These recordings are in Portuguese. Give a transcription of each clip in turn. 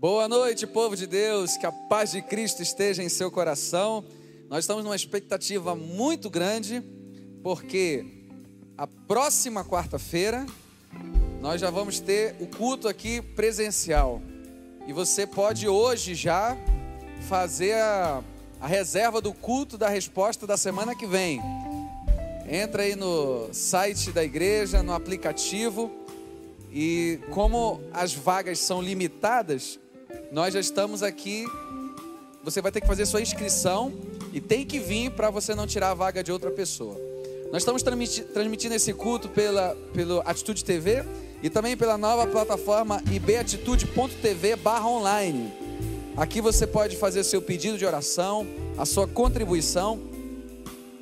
Boa noite, povo de Deus, que a paz de Cristo esteja em seu coração. Nós estamos numa expectativa muito grande, porque a próxima quarta-feira nós já vamos ter o culto aqui presencial. E você pode hoje já fazer a, a reserva do culto da resposta da semana que vem. Entra aí no site da igreja, no aplicativo. E como as vagas são limitadas, nós já estamos aqui. Você vai ter que fazer sua inscrição e tem que vir para você não tirar a vaga de outra pessoa. Nós estamos transmitindo esse culto pela pelo Atitude TV e também pela nova plataforma ibatitude.tv online. Aqui você pode fazer seu pedido de oração, a sua contribuição.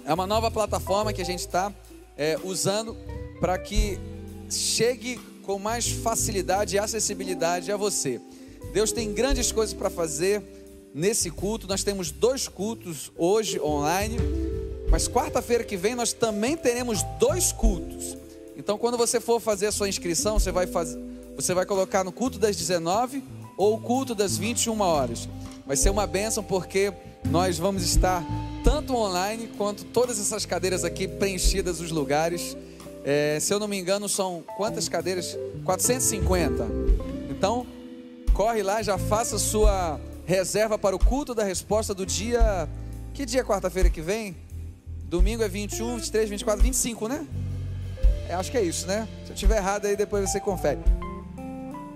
É uma nova plataforma que a gente está é, usando para que chegue com mais facilidade e acessibilidade a você. Deus tem grandes coisas para fazer nesse culto. Nós temos dois cultos hoje online, mas quarta-feira que vem nós também teremos dois cultos. Então, quando você for fazer a sua inscrição, você vai fazer, você vai colocar no culto das 19 ou o culto das 21 horas. Vai ser uma bênção porque nós vamos estar tanto online quanto todas essas cadeiras aqui preenchidas os lugares. É, se eu não me engano, são quantas cadeiras? 450. Então, corre lá, já faça sua reserva para o culto da resposta do dia. Que dia é quarta-feira que vem? Domingo é 21, 23, 24, 25, né? É, acho que é isso, né? Se eu tiver errado aí, depois você confere.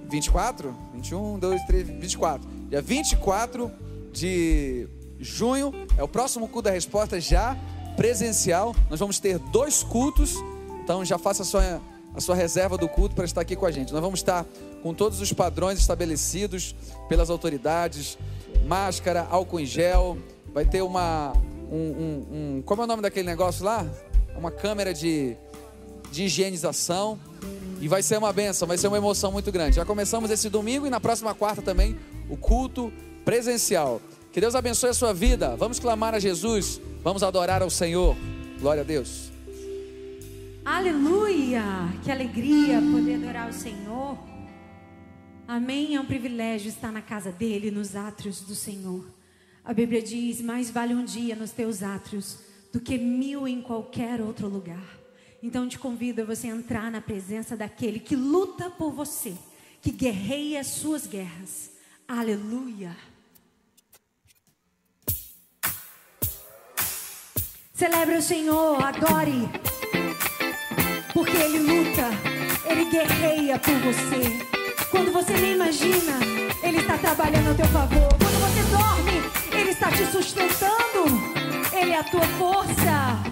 24? 21, 2, 3, 24. Dia 24 de junho é o próximo culto da resposta já presencial. Nós vamos ter dois cultos. Então já faça a sua, a sua reserva do culto para estar aqui com a gente. Nós vamos estar com todos os padrões estabelecidos pelas autoridades, máscara, álcool em gel, vai ter uma, um, um, um como é o nome daquele negócio lá? Uma câmera de, de higienização e vai ser uma benção, vai ser uma emoção muito grande. Já começamos esse domingo e na próxima quarta também o culto presencial. Que Deus abençoe a sua vida. Vamos clamar a Jesus, vamos adorar ao Senhor. Glória a Deus. Aleluia! Que alegria poder adorar o Senhor. Amém? É um privilégio estar na casa dele, nos átrios do Senhor. A Bíblia diz: mais vale um dia nos teus átrios do que mil em qualquer outro lugar. Então te convido a você entrar na presença daquele que luta por você, que guerreia as suas guerras. Aleluia. Celebre o Senhor, adore, porque Ele luta, Ele guerreia por você. Quando você nem imagina, Ele está trabalhando a teu favor. Quando você dorme, Ele está te sustentando. Ele é a tua força.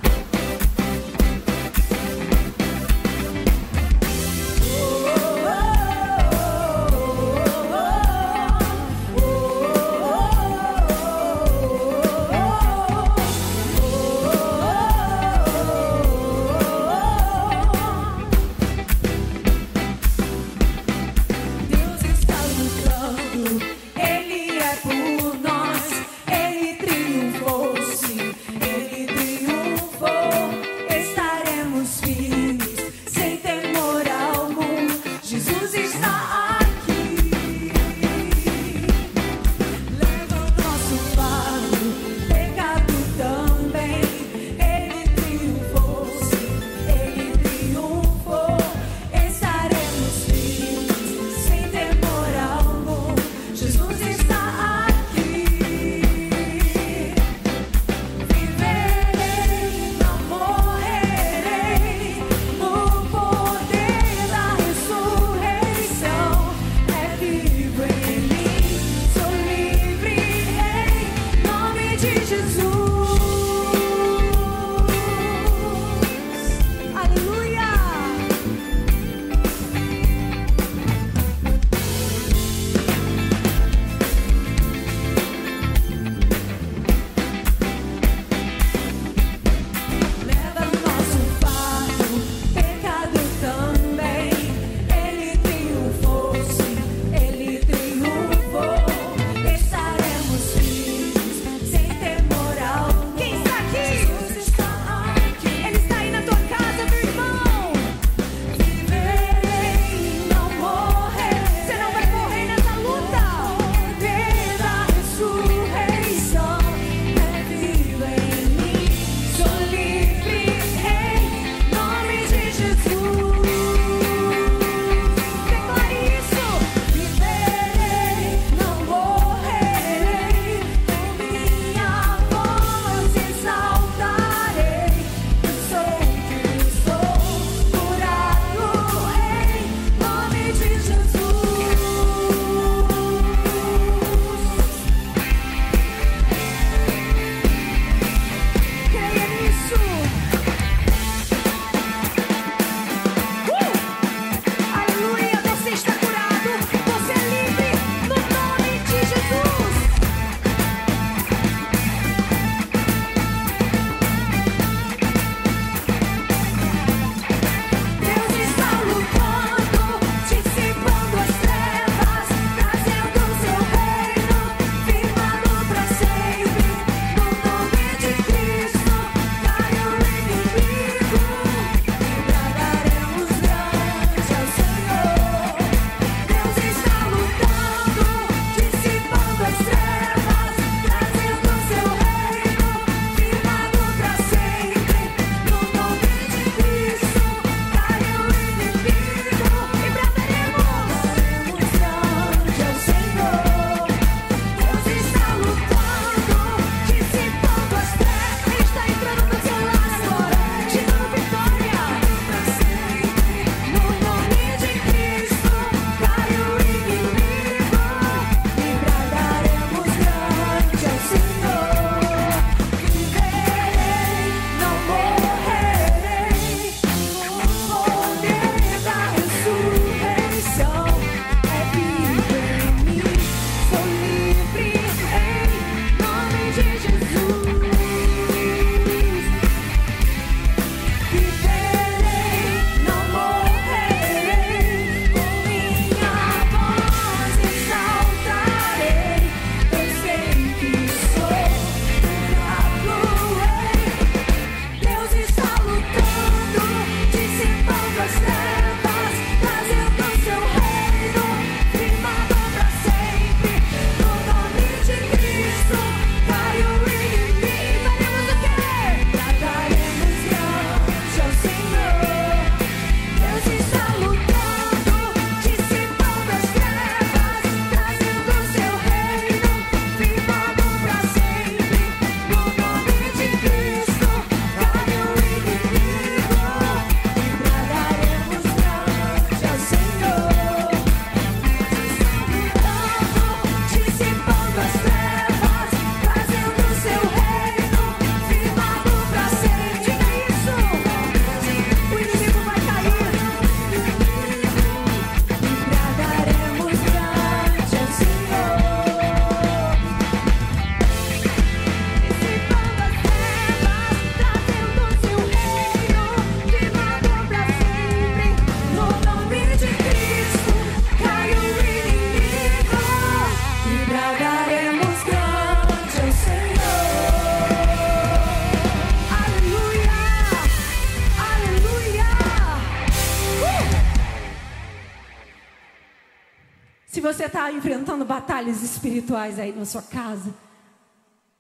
batalhas espirituais aí na sua casa.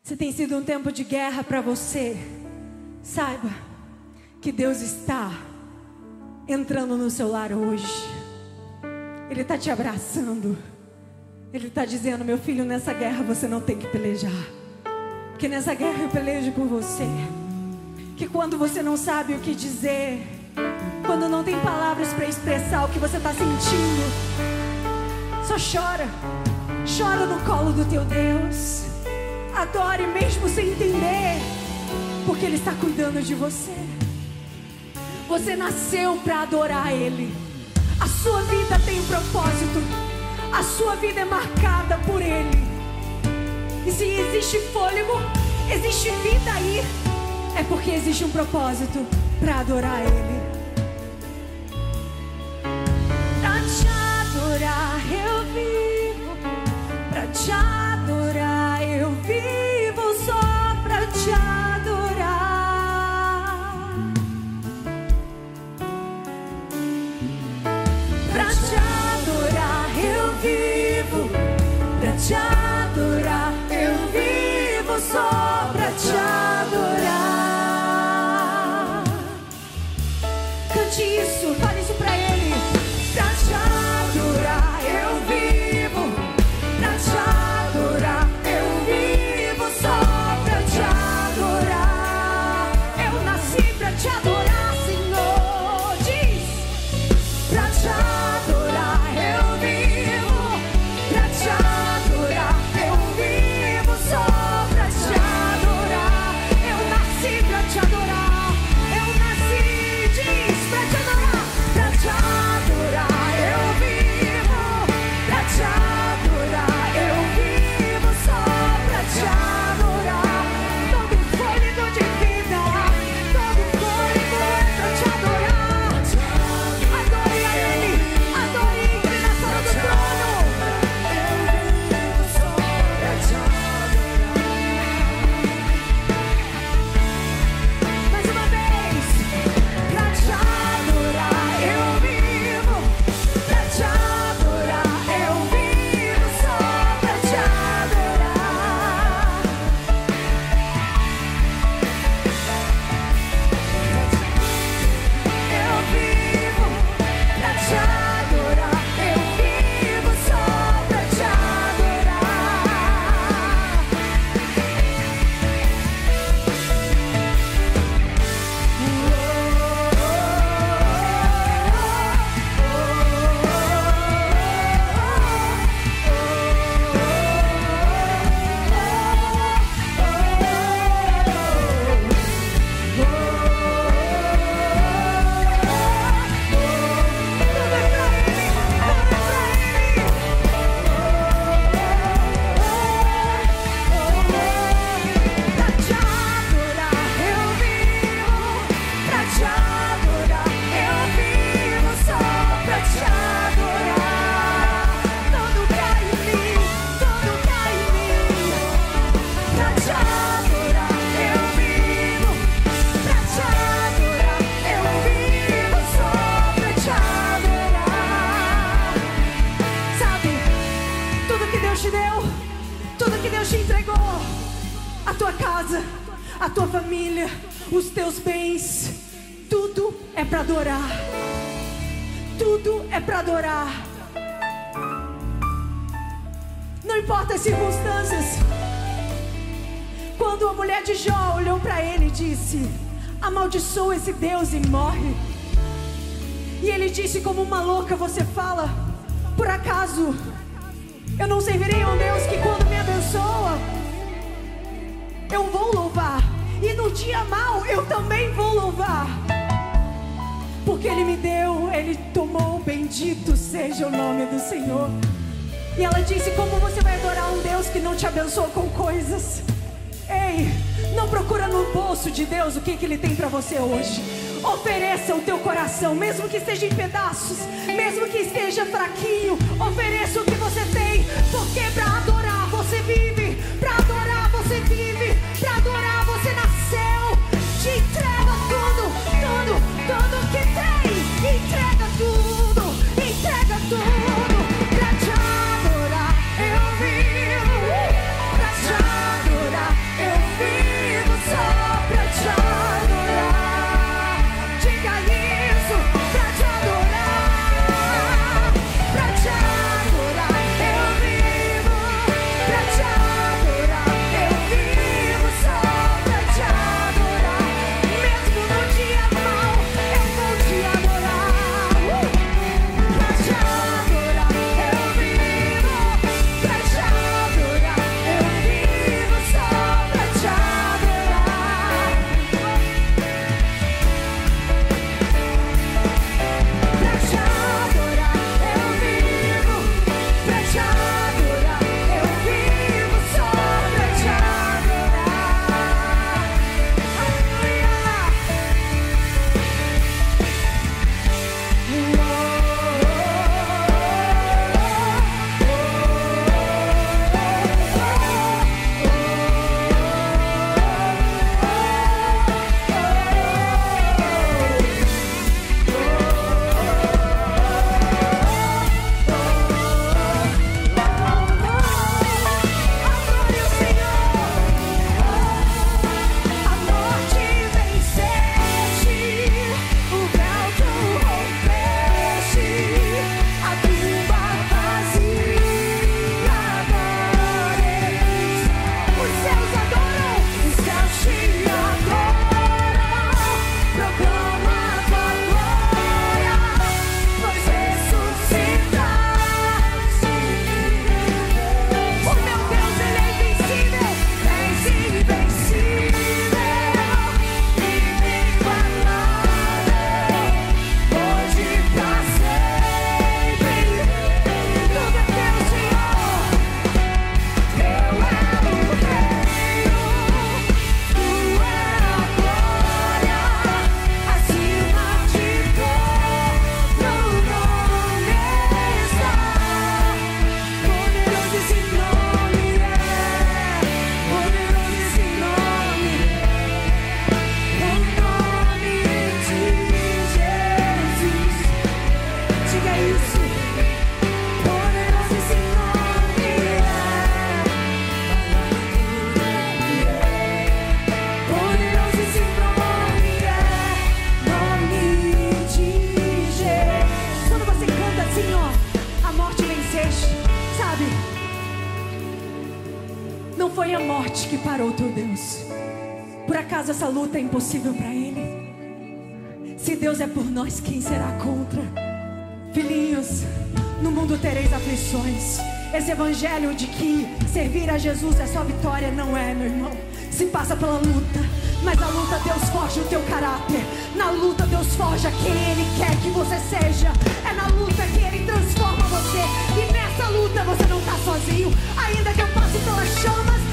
Se tem sido um tempo de guerra para você, saiba que Deus está entrando no seu lar hoje. Ele está te abraçando. Ele está dizendo: Meu filho, nessa guerra você não tem que pelejar. Que nessa guerra eu pelejo por você. Que quando você não sabe o que dizer, quando não tem palavras para expressar o que você está sentindo, só chora. Chora no colo do teu Deus. Adore mesmo sem entender, porque Ele está cuidando de você. Você nasceu para adorar Ele. A sua vida tem um propósito. A sua vida é marcada por Ele. E se existe fôlego, existe vida aí, é porque existe um propósito para adorar Ele. Pra te adorar, eu shine. você hoje. Ofereça o teu coração, mesmo que esteja em pedaços, mesmo que esteja fraquinho, ofereça o que você tem, porque para Esse evangelho de que servir a Jesus é só vitória, não é, meu irmão. Se passa pela luta, mas na luta Deus forja o teu caráter. Na luta Deus forja quem Ele quer que você seja. É na luta que Ele transforma você. E nessa luta você não está sozinho. Ainda que eu passe pelas chamas,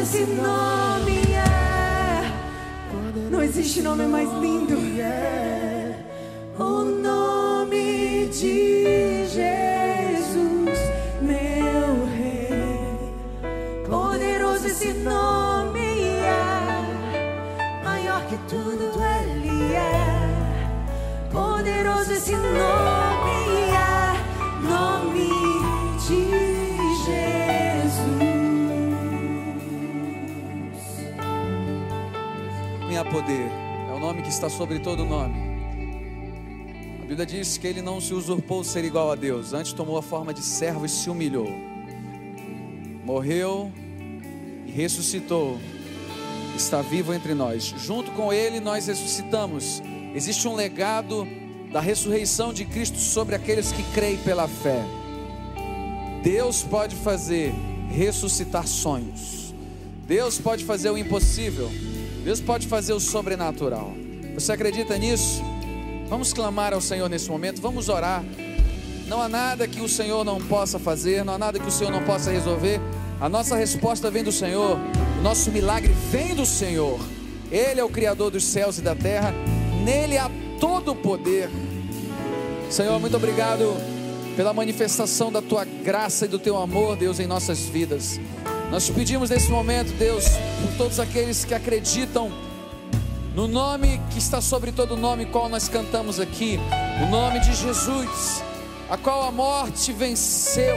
esse nome é. Não existe nome mais lindo. O nome de Jesus, meu Rei. Poderoso esse nome é. Maior que tudo ele é. Poderoso esse nome. Sobre todo nome. A Bíblia diz que ele não se usurpou ser igual a Deus, antes tomou a forma de servo e se humilhou. Morreu e ressuscitou. Está vivo entre nós. Junto com ele nós ressuscitamos. Existe um legado da ressurreição de Cristo sobre aqueles que creem pela fé. Deus pode fazer ressuscitar sonhos. Deus pode fazer o impossível. Deus pode fazer o sobrenatural. Você acredita nisso? Vamos clamar ao Senhor nesse momento, vamos orar. Não há nada que o Senhor não possa fazer, não há nada que o Senhor não possa resolver. A nossa resposta vem do Senhor, o nosso milagre vem do Senhor. Ele é o Criador dos céus e da terra, nele há todo o poder. Senhor, muito obrigado pela manifestação da tua graça e do teu amor, Deus, em nossas vidas. Nós te pedimos nesse momento, Deus, por todos aqueles que acreditam no nome que está sobre todo nome, qual nós cantamos aqui, o nome de Jesus, a qual a morte venceu.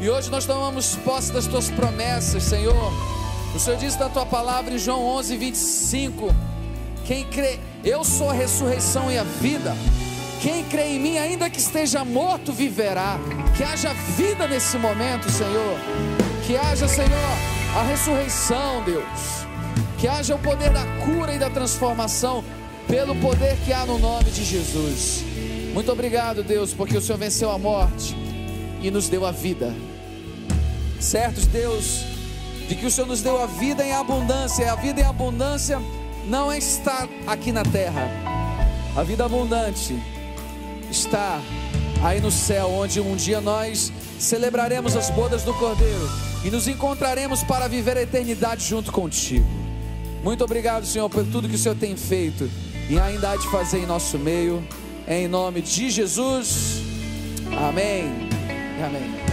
E hoje nós tomamos posse das tuas promessas, Senhor. O Senhor disse na tua palavra em João 11, 25: Quem crê, eu sou a ressurreição e a vida. Quem crê em mim, ainda que esteja morto, viverá. Que haja vida nesse momento, Senhor. Que haja, Senhor, a ressurreição, Deus que haja o poder da cura e da transformação, pelo poder que há no nome de Jesus. Muito obrigado, Deus, porque o Senhor venceu a morte e nos deu a vida. Certos, Deus, de que o Senhor nos deu a vida em abundância, a vida em abundância não está aqui na terra, a vida abundante está aí no céu, onde um dia nós celebraremos as bodas do Cordeiro e nos encontraremos para viver a eternidade junto contigo. Muito obrigado, Senhor, por tudo que o Senhor tem feito e ainda há de fazer em nosso meio. Em nome de Jesus. Amém. Amém.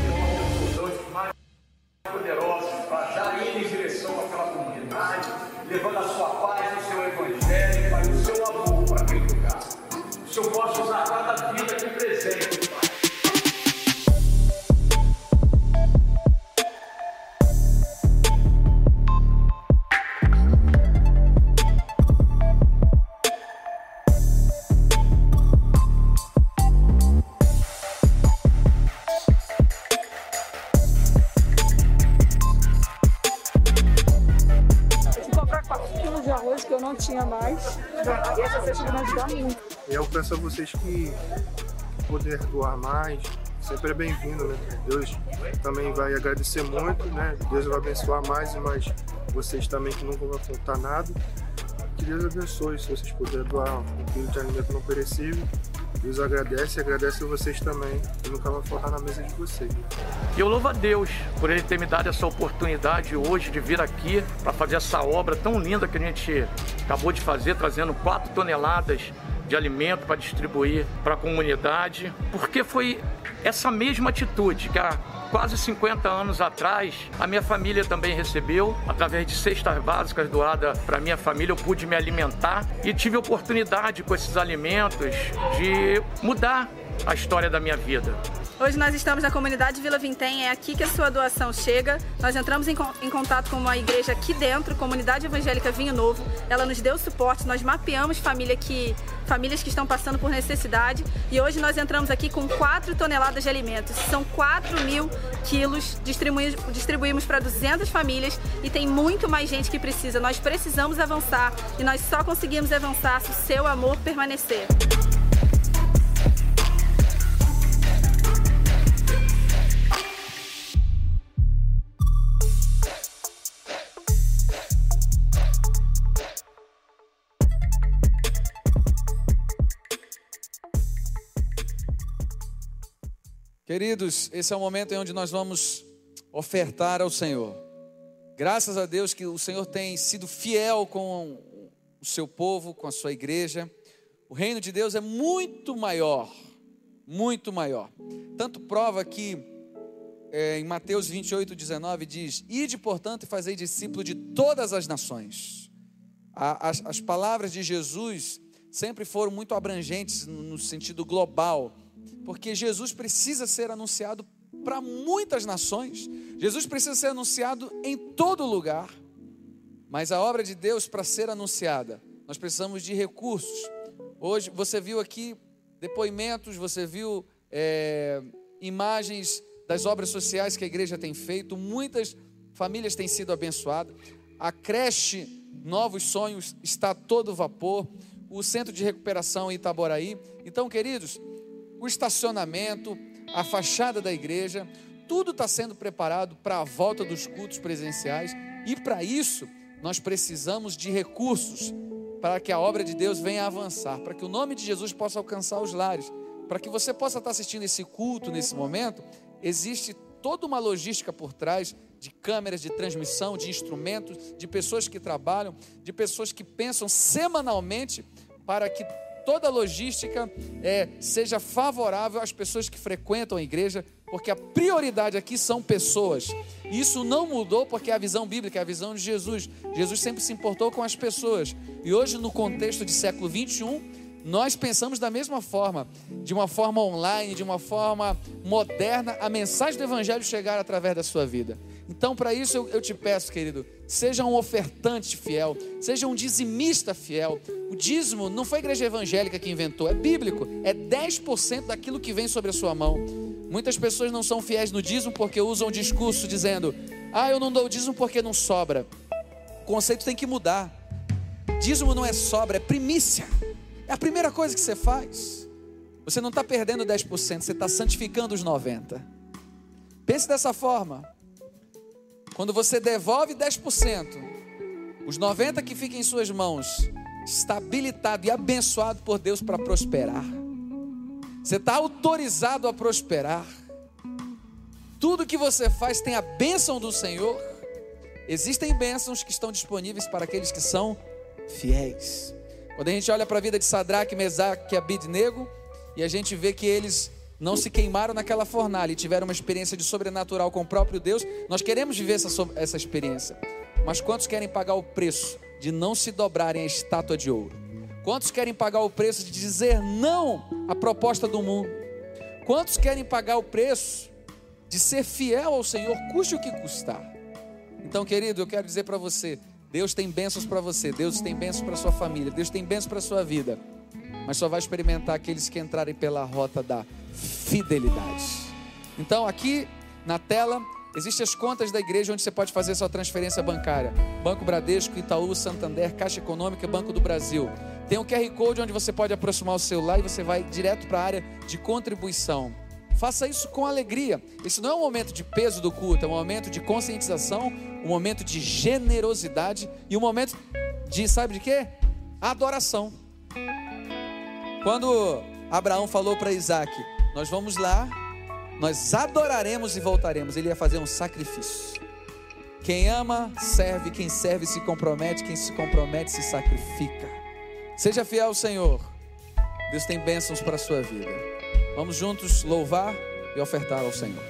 Vocês que poder doar mais, sempre é bem-vindo, né? Deus também vai agradecer muito, né? Deus vai abençoar mais e mais vocês também que nunca vão faltar nada. Que Deus abençoe, se vocês puderem doar um quilo de alimento não perecível. Deus agradece e agradece a vocês também, que nunca vai faltar na mesa de vocês. E eu louvo a Deus por Ele ter me dado essa oportunidade hoje de vir aqui para fazer essa obra tão linda que a gente acabou de fazer, trazendo 4 toneladas de alimento para distribuir para a comunidade, porque foi essa mesma atitude que há quase 50 anos atrás a minha família também recebeu, através de cestas básicas doadas para minha família, eu pude me alimentar e tive oportunidade com esses alimentos de mudar a história da minha vida. Hoje nós estamos na comunidade Vila Vintém, é aqui que a sua doação chega. Nós entramos em, em, contato com uma igreja aqui dentro, Comunidade Evangélica Vinho Novo. Ela nos deu suporte, nós mapeamos família que, famílias que estão passando por necessidade e hoje nós entramos aqui com 4 toneladas de alimentos. São 4 mil quilos, distribuímos, distribuímos para 200 famílias e tem muito mais gente que precisa. Nós precisamos avançar e nós só conseguimos avançar se o seu amor permanecer. Queridos, esse é o momento em onde nós vamos ofertar ao Senhor. Graças a Deus que o Senhor tem sido fiel com o seu povo, com a sua igreja. O reino de Deus é muito maior, muito maior. Tanto prova que é, em Mateus 28, 19 diz: Ide, portanto, e fazei discípulo de todas as nações. as, as palavras de Jesus sempre foram muito abrangentes no sentido global porque Jesus precisa ser anunciado para muitas nações, Jesus precisa ser anunciado em todo lugar, mas a obra de Deus, para ser anunciada, nós precisamos de recursos. Hoje você viu aqui depoimentos, você viu é, imagens das obras sociais que a igreja tem feito, muitas famílias têm sido abençoadas, a creche Novos Sonhos está todo vapor, o centro de recuperação em Itaboraí. Então, queridos, o estacionamento, a fachada da igreja, tudo está sendo preparado para a volta dos cultos presenciais. E para isso nós precisamos de recursos para que a obra de Deus venha avançar, para que o nome de Jesus possa alcançar os lares, para que você possa estar assistindo esse culto nesse momento, existe toda uma logística por trás de câmeras de transmissão, de instrumentos, de pessoas que trabalham, de pessoas que pensam semanalmente para que toda a logística é, seja favorável às pessoas que frequentam a igreja, porque a prioridade aqui são pessoas. Isso não mudou porque é a visão bíblica, é a visão de Jesus. Jesus sempre se importou com as pessoas. E hoje, no contexto de século 21, nós pensamos da mesma forma, de uma forma online, de uma forma moderna, a mensagem do Evangelho chegar através da sua vida. Então, para isso, eu, eu, te peço, querido, seja um ofertante fiel, seja um dizimista fiel. O dízimo não foi a igreja evangélica que inventou, é bíblico, é 10% daquilo que vem sobre a sua mão. Muitas pessoas não são fiéis no dízimo porque usam o discurso dizendo: ah, eu não dou o dízimo porque não sobra. O conceito tem que mudar. Dízimo não é sobra, é primícia. É a primeira coisa que você faz. Você não está perdendo 10%, você está santificando os 90%. Pense dessa forma. Quando você devolve 10%, os 90% que ficam em suas mãos está habilitado e abençoado por Deus para prosperar. Você está autorizado a prosperar. Tudo que você faz tem a bênção do Senhor. Existem bênçãos que estão disponíveis para aqueles que são fiéis. Quando a gente olha para a vida de Sadraque, Mesaque e Abidnego, e a gente vê que eles não se queimaram naquela fornalha e tiveram uma experiência de sobrenatural com o próprio Deus, nós queremos viver essa, essa experiência. Mas quantos querem pagar o preço de não se dobrarem à estátua de ouro? Quantos querem pagar o preço de dizer não à proposta do mundo? Quantos querem pagar o preço de ser fiel ao Senhor, custe o que custar? Então, querido, eu quero dizer para você: Deus tem bênçãos para você, Deus tem bênçãos para sua família, Deus tem bênçãos para sua vida, mas só vai experimentar aqueles que entrarem pela rota da fidelidade. Então, aqui na tela, existem as contas da igreja onde você pode fazer sua transferência bancária: Banco Bradesco, Itaú, Santander, Caixa Econômica, Banco do Brasil. Tem um QR Code onde você pode aproximar o celular e você vai direto para a área de contribuição. Faça isso com alegria. Esse não é um momento de peso do culto, é um momento de conscientização, um momento de generosidade e um momento de, sabe de quê? Adoração. Quando Abraão falou para Isaac: nós vamos lá, nós adoraremos e voltaremos. Ele ia fazer um sacrifício. Quem ama, serve. Quem serve, se compromete. Quem se compromete, se sacrifica. Seja fiel ao Senhor. Deus tem bênçãos para a sua vida. Vamos juntos louvar e ofertar ao Senhor.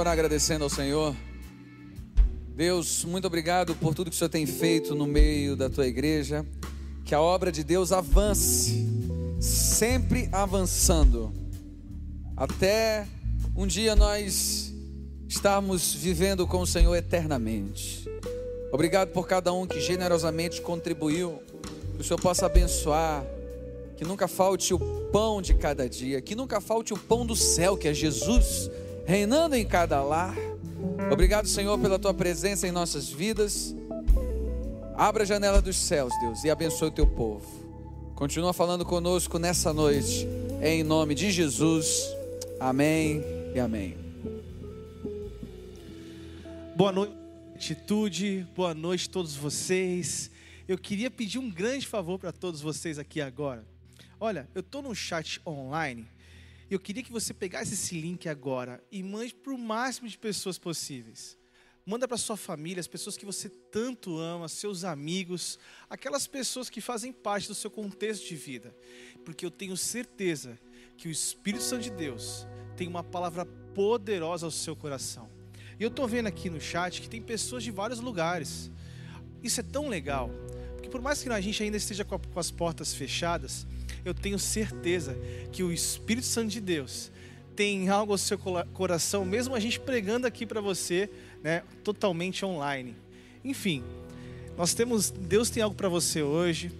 orar agradecendo ao Senhor. Deus, muito obrigado por tudo que o Senhor tem feito no meio da tua igreja. Que a obra de Deus avance, sempre avançando, até um dia nós estarmos vivendo com o Senhor eternamente. Obrigado por cada um que generosamente contribuiu. Que o Senhor possa abençoar, que nunca falte o pão de cada dia, que nunca falte o pão do céu, que é Jesus reinando em cada lar. Obrigado, Senhor, pela tua presença em nossas vidas. Abra a janela dos céus, Deus, e abençoe o teu povo. Continua falando conosco nessa noite, em nome de Jesus. Amém e amém. Boa noite, atitude. Boa noite a todos vocês. Eu queria pedir um grande favor para todos vocês aqui agora. Olha, eu estou no chat online. Eu queria que você pegasse esse link agora e mande para o máximo de pessoas possíveis. Manda para sua família, as pessoas que você tanto ama, seus amigos, aquelas pessoas que fazem parte do seu contexto de vida. Porque eu tenho certeza que o Espírito Santo de Deus tem uma palavra poderosa ao seu coração. E eu estou vendo aqui no chat que tem pessoas de vários lugares. Isso é tão legal, porque por mais que a gente ainda esteja com as portas fechadas, eu tenho certeza que o Espírito Santo de Deus tem algo ao seu coração, mesmo a gente pregando aqui para você, né, totalmente online. Enfim, nós temos, Deus tem algo para você hoje.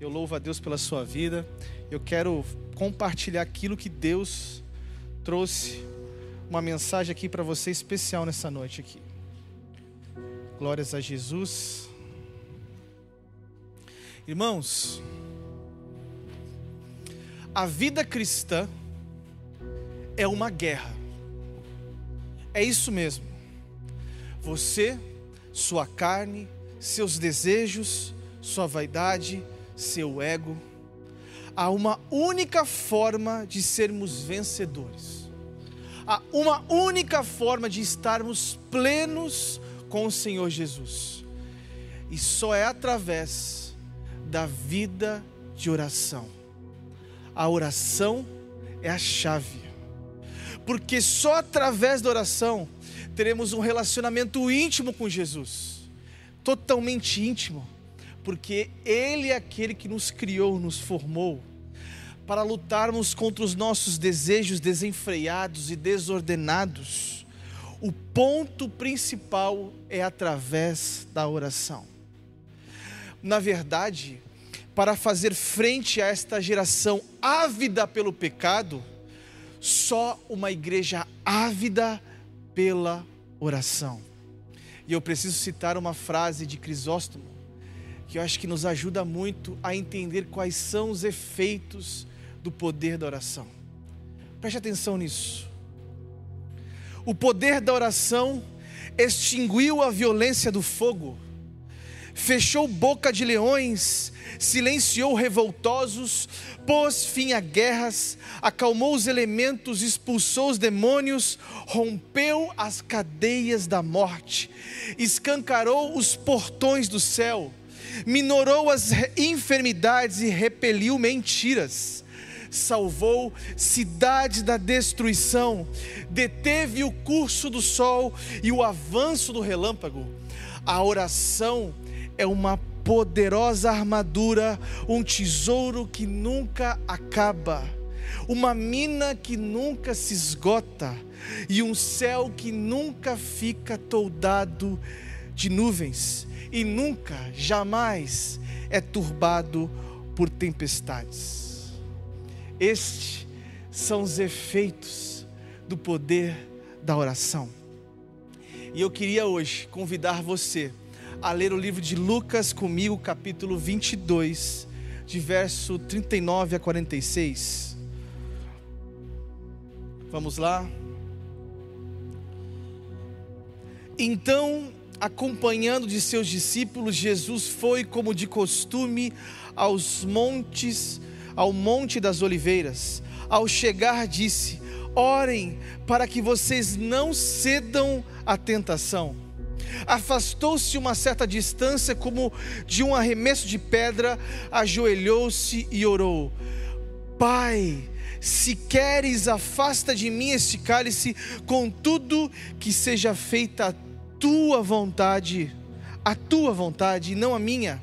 Eu louvo a Deus pela sua vida. Eu quero compartilhar aquilo que Deus trouxe uma mensagem aqui para você especial nessa noite aqui. Glórias a Jesus. Irmãos, a vida cristã é uma guerra. É isso mesmo. Você, sua carne, seus desejos, sua vaidade, seu ego. Há uma única forma de sermos vencedores. Há uma única forma de estarmos plenos com o Senhor Jesus. E só é através da vida de oração a oração é a chave. Porque só através da oração teremos um relacionamento íntimo com Jesus. Totalmente íntimo. Porque Ele é aquele que nos criou, nos formou para lutarmos contra os nossos desejos desenfreados e desordenados. O ponto principal é através da oração. Na verdade, para fazer frente a esta geração ávida pelo pecado, só uma igreja ávida pela oração. E eu preciso citar uma frase de Crisóstomo, que eu acho que nos ajuda muito a entender quais são os efeitos do poder da oração. Preste atenção nisso. O poder da oração extinguiu a violência do fogo fechou boca de leões, silenciou revoltosos, pôs fim a guerras, acalmou os elementos, expulsou os demônios, rompeu as cadeias da morte, escancarou os portões do céu, minorou as enfermidades e repeliu mentiras. Salvou cidades da destruição, deteve o curso do sol e o avanço do relâmpago. A oração é uma poderosa armadura, um tesouro que nunca acaba, uma mina que nunca se esgota e um céu que nunca fica toldado de nuvens e nunca, jamais é turbado por tempestades. Estes são os efeitos do poder da oração. E eu queria hoje convidar você a ler o livro de Lucas comigo, capítulo 22, de verso 39 a 46. Vamos lá? Então, acompanhando de seus discípulos, Jesus foi, como de costume, aos montes, ao Monte das Oliveiras. Ao chegar, disse: Orem para que vocês não cedam à tentação. Afastou-se uma certa distância, como de um arremesso de pedra, ajoelhou-se e orou: Pai, se queres, afasta de mim este cálice, contudo, que seja feita a tua vontade, a tua vontade e não a minha.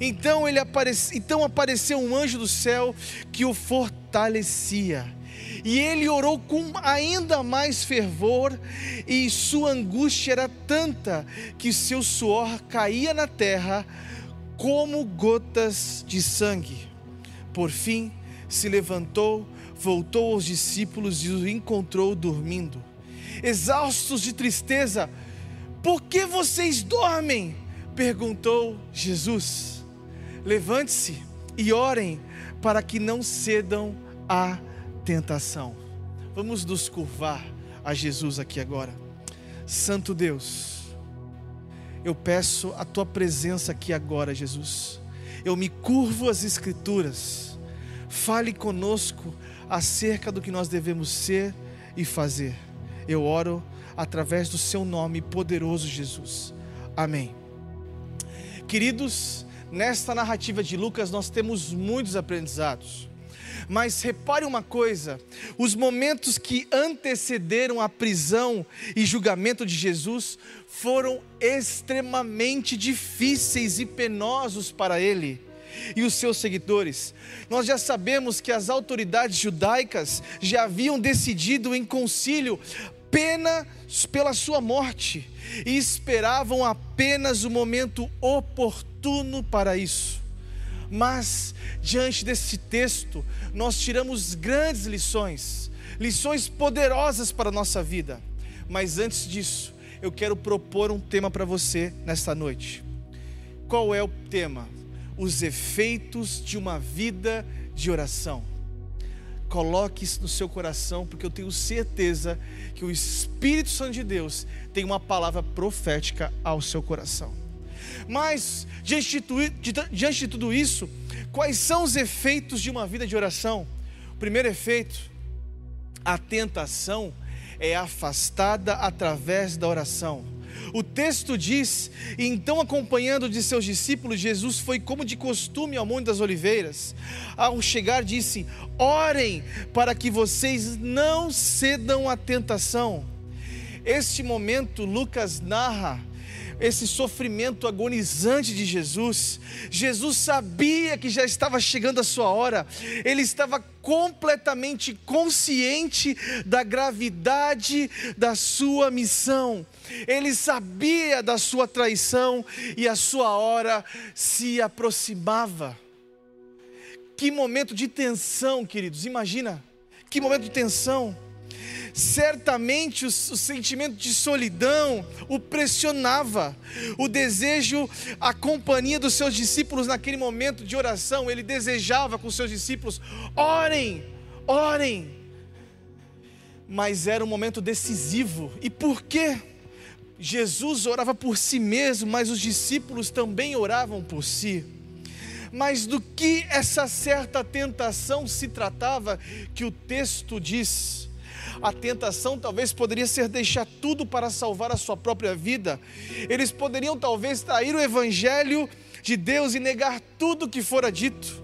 Então ele aparece, então apareceu um anjo do céu que o fortalecia. E ele orou com ainda mais fervor, e sua angústia era tanta que seu suor caía na terra como gotas de sangue. Por fim, se levantou, voltou aos discípulos e os encontrou dormindo. Exaustos de tristeza, por que vocês dormem? perguntou Jesus. Levante-se e orem para que não cedam à tentação. Vamos nos curvar a Jesus aqui agora. Santo Deus, eu peço a tua presença aqui agora, Jesus. Eu me curvo às Escrituras. Fale conosco acerca do que nós devemos ser e fazer. Eu oro através do seu nome poderoso, Jesus. Amém. Queridos, nesta narrativa de Lucas nós temos muitos aprendizados. Mas repare uma coisa: os momentos que antecederam a prisão e julgamento de Jesus foram extremamente difíceis e penosos para ele e os seus seguidores. Nós já sabemos que as autoridades judaicas já haviam decidido em concílio pena pela sua morte e esperavam apenas o momento oportuno para isso. Mas, diante desse texto, nós tiramos grandes lições, lições poderosas para a nossa vida. Mas antes disso, eu quero propor um tema para você nesta noite. Qual é o tema? Os efeitos de uma vida de oração. Coloque isso no seu coração, porque eu tenho certeza que o Espírito Santo de Deus tem uma palavra profética ao seu coração. Mas, diante de, tudo isso, quais são os efeitos de uma vida de oração? O primeiro efeito, a tentação é afastada através da oração. O texto diz: Então, acompanhando de seus discípulos, Jesus foi como de costume ao Monte das Oliveiras. Ao chegar, disse: Orem para que vocês não cedam à tentação. Este momento, Lucas narra esse sofrimento agonizante de Jesus. Jesus sabia que já estava chegando a sua hora, ele estava completamente consciente da gravidade da sua missão, ele sabia da sua traição e a sua hora se aproximava. Que momento de tensão, queridos, imagina, que momento de tensão certamente o, o, sentimento de solidão o pressionava, o desejo, a companhia dos seus discípulos naquele momento de oração, ele desejava com seus discípulos: orem, orem. Mas era um momento decisivo, e por quê? Jesus orava por si mesmo, mas os discípulos também oravam por si. Mas do que essa certa tentação se tratava, que o texto diz, a tentação talvez poderia ser deixar tudo para salvar a sua própria vida. Eles poderiam talvez trair o evangelho de Deus e negar tudo que fora dito.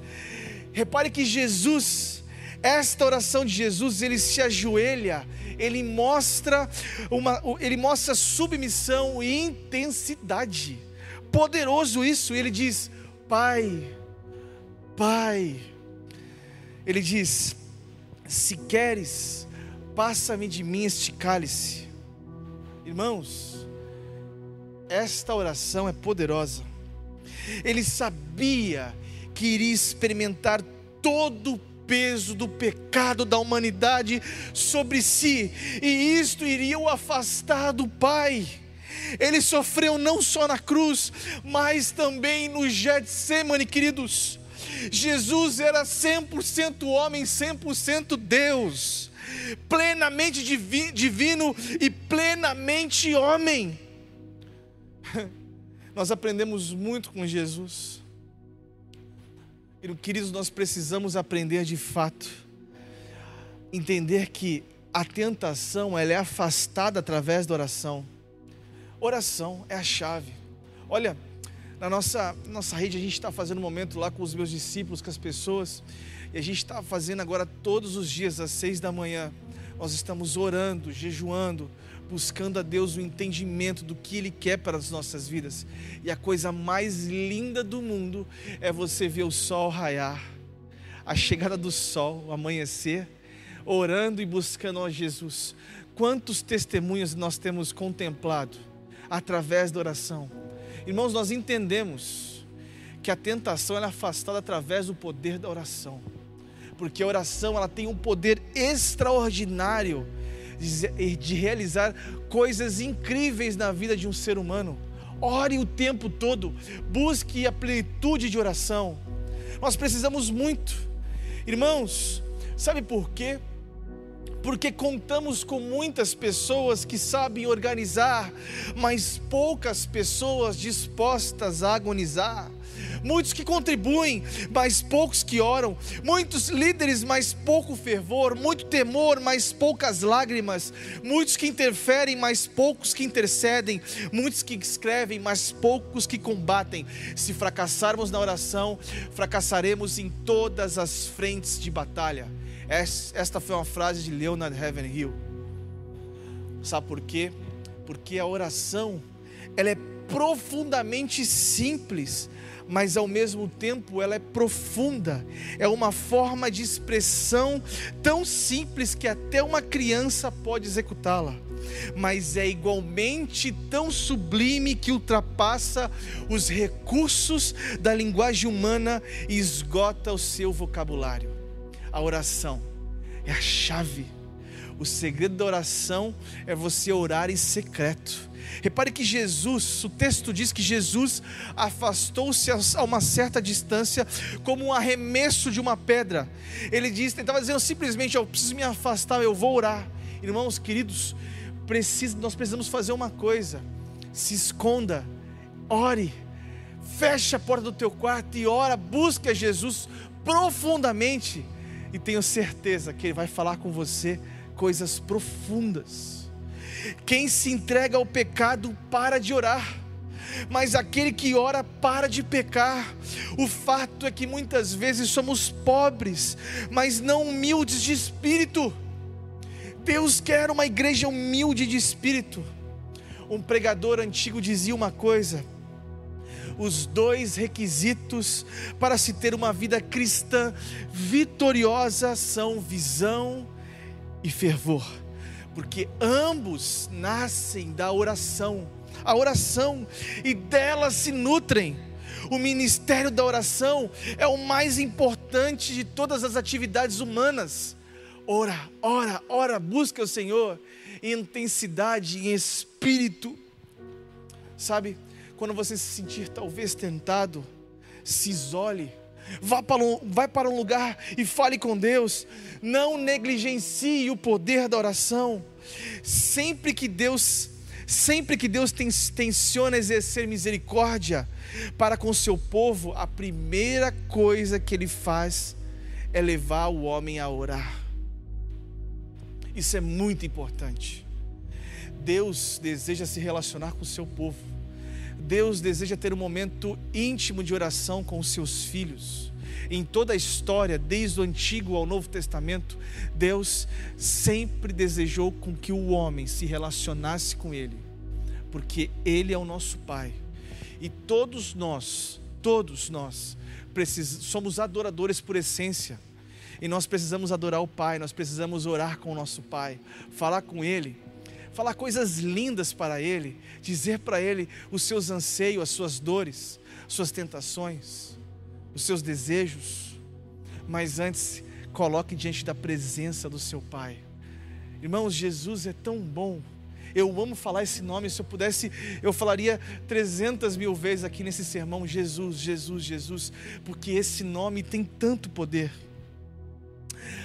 Repare que Jesus, esta oração de Jesus, ele se ajoelha, ele mostra uma, ele mostra submissão e intensidade. Poderoso isso, ele diz: Pai, Pai. Ele diz: Se queres, passa-me de mim este cálice. Irmãos, esta oração é poderosa. Ele sabia que iria experimentar todo o peso do pecado da humanidade sobre si, e isto iria o afastar do Pai. Ele sofreu não só na cruz, mas também no Getsemane, queridos. Jesus era 100% homem, 100% Deus plenamente divino e plenamente homem. Nós aprendemos muito com Jesus. E, queridos, nós precisamos aprender de fato, entender que a tentação ela é afastada através da oração. Oração é a chave. Olha, na nossa, nossa rede a gente está fazendo um momento lá com os meus discípulos, com as pessoas. E a gente está fazendo agora todos os dias, às seis da manhã, nós estamos orando, jejuando, buscando a Deus o entendimento do que Ele quer para as nossas vidas. E a coisa mais linda do mundo é você ver o sol raiar, a chegada do sol, o amanhecer, orando e buscando a Jesus. Quantos testemunhos nós temos contemplado através da oração? Irmãos, nós entendemos que a tentação é afastada através do poder da oração. Porque a oração ela tem um poder extraordinário de realizar coisas incríveis na vida de um ser humano. Ore o tempo todo, busque a plenitude de oração. Nós precisamos muito. Irmãos, sabe por quê? Porque contamos com muitas pessoas que sabem organizar, mas poucas pessoas dispostas a agonizar. Muitos que contribuem, mas poucos que oram, muitos líderes, mas pouco fervor, muito temor, mas poucas lágrimas, muitos que interferem, mas poucos que intercedem, muitos que escrevem, mas poucos que combatem. Se fracassarmos na oração, fracassaremos em todas as frentes de batalha. Esta foi uma frase de Leonard Ravenhill. Sabe por quê? Porque a oração, ela é profundamente simples, mas ao mesmo tempo ela é profunda. É uma forma de expressão tão simples que até uma criança pode executá-la, mas é igualmente tão sublime que ultrapassa os recursos da linguagem humana e esgota o seu vocabulário. A oração é a chave. O segredo da oração é você orar em secreto Repare que Jesus, o texto diz que Jesus afastou-se a uma certa distância, como um arremesso de uma pedra. Ele disse, estava dizendo simplesmente: Eu preciso me afastar, eu vou orar. Irmãos queridos, preciso, nós precisamos fazer uma coisa: se esconda, ore, feche a porta do teu quarto e ora, busque a Jesus profundamente, e tenho certeza que Ele vai falar com você coisas profundas. Quem se entrega ao pecado para de orar, mas aquele que ora para de pecar. O fato é que muitas vezes somos pobres, mas não humildes de espírito. Deus quer uma igreja humilde de espírito. Um pregador antigo dizia uma coisa: os dois requisitos para se ter uma vida cristã vitoriosa são visão e fervor porque ambos nascem da oração, a oração, e dela se nutrem. O ministério da oração é o mais importante de todas as atividades humanas. Ora, ora, ora, busca o Senhor em intensidade, em espírito. Sabe, quando você se sentir talvez tentado, se isole Vá para, um, vai para um lugar e fale com Deus. Não negligencie o poder da oração. Sempre que Deus, sempre que Deus tenciona exercer misericórdia para com seu povo, a primeira coisa que ele faz é levar o homem a orar. Isso é muito importante. Deus deseja se relacionar com o seu povo. Deus deseja ter um momento íntimo de oração com os seus filhos. Em toda a história, desde o Antigo ao Novo Testamento, Deus sempre desejou com que o homem se relacionasse com Ele, porque Ele é o nosso Pai. E todos nós, todos nós, somos adoradores por essência. E nós precisamos adorar o Pai, nós precisamos orar com o nosso Pai, falar com Ele falar coisas lindas para Ele, dizer para Ele os seus anseios, as suas dores, suas tentações, os seus desejos. Mas antes, coloque diante da presença do seu Pai. Irmãos, Jesus é tão bom. Eu amo falar esse nome. Se eu pudesse, eu falaria 300 mil vezes aqui nesse sermão: Jesus, Jesus, Jesus, porque esse nome tem tanto poder.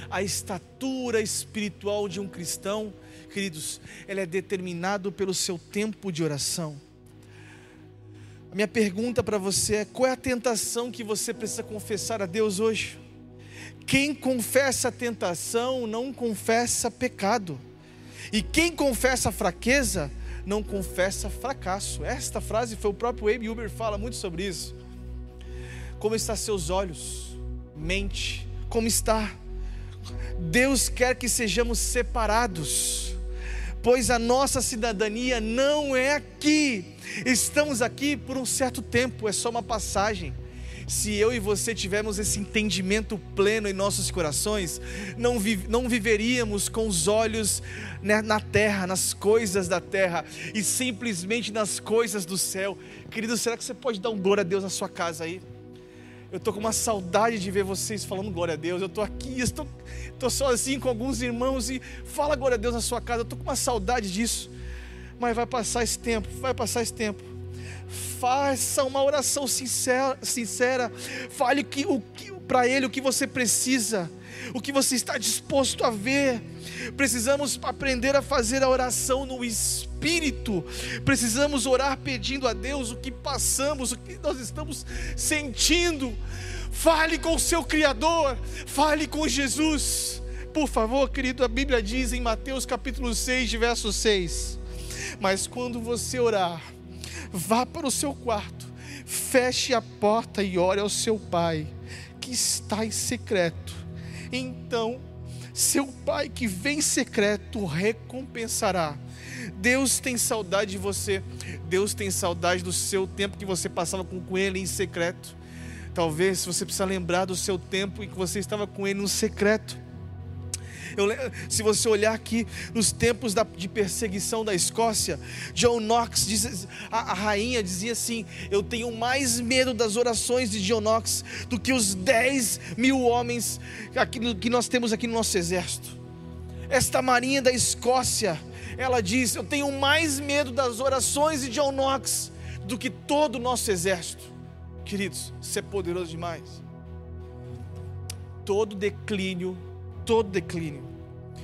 A estatura espiritual de um cristão queridos, ele é determinado pelo seu tempo de oração. A minha pergunta para você é: qual é a tentação que você precisa confessar a Deus hoje? Quem confessa tentação não confessa pecado, e quem confessa fraqueza não confessa fracasso. Esta frase foi o próprio Abe Uber fala muito sobre isso. Como está seus olhos, mente, como está? Deus quer que sejamos separados pois a nossa cidadania não é aqui. Estamos aqui por um certo tempo, é só uma passagem. Se eu e você tivermos esse entendimento pleno em nossos corações, não, vi, não viveríamos com os olhos né, na terra, nas coisas da terra, e simplesmente nas coisas do céu. Querido, será que você pode dar um glória a Deus na sua casa aí? Eu estou com uma saudade de ver vocês falando glória a Deus. Eu estou aqui, estou, estou sozinho com alguns irmãos e fala glória a Deus na sua casa. Eu estou com uma saudade disso. Mas vai passar esse tempo, vai passar esse tempo. Faça uma oração sincera, sincera. Fale que, o, que, para Ele o que você precisa, o que você está disposto a ver. Precisamos aprender a fazer a oração no Espírito. Precisamos orar pedindo a Deus o que passamos, o que nós estamos sentindo. Fale com o seu Criador, fale com Jesus. Por favor, querido, a Bíblia diz em Mateus capítulo 6, verso 6. Mas quando você orar, vá para o seu quarto, feche a porta e ore ao seu pai, que está em secreto. Então, seu pai que vem em secreto recompensará. Deus tem saudade de você, Deus tem saudade do seu tempo que você passava com ele em secreto. Talvez você precisa lembrar do seu tempo em que você estava com ele no secreto. Eu, se você olhar aqui nos tempos da, de perseguição da Escócia, John Knox, diz, a, a, rainha dizia assim: Eu tenho mais medo das orações de John Knox do que os 10 mil homens aqui, que nós temos aqui no nosso exército. Esta marinha da Escócia, ela diz: Eu tenho mais medo das orações de John Knox do que todo o nosso exército. Queridos, isso é poderoso demais. Todo declínio todo declínio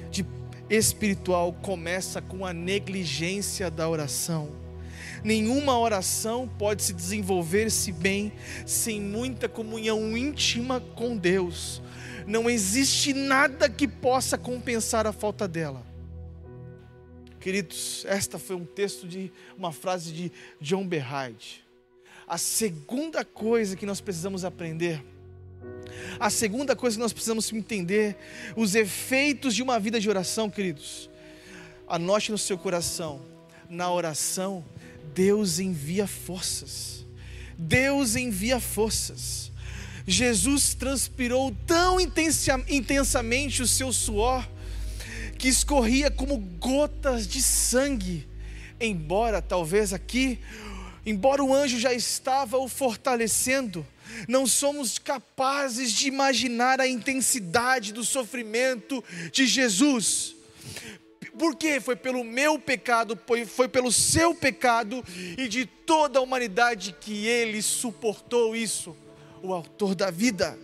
de espiritual começa com a negligência da oração. Nenhuma oração pode se desenvolver-se bem sem muita comunhão íntima com Deus. Não existe nada que possa compensar a falta dela. Queridos, esta foi um texto de uma frase de John Berhard. A segunda coisa que nós precisamos aprender a segunda coisa que nós precisamos entender, os efeitos de uma vida de oração, queridos. Anote no seu coração, na oração, Deus envia forças. Deus envia forças. Jesus transpirou tão intensamente o seu suor que escorria como gotas de sangue. Embora talvez aqui, embora o anjo já estava o fortalecendo, não somos capazes de imaginar a intensidade do sofrimento de Jesus. Porque foi pelo meu pecado, foi, foi pelo seu pecado e de toda a humanidade que ele suportou isso, o autor da vida.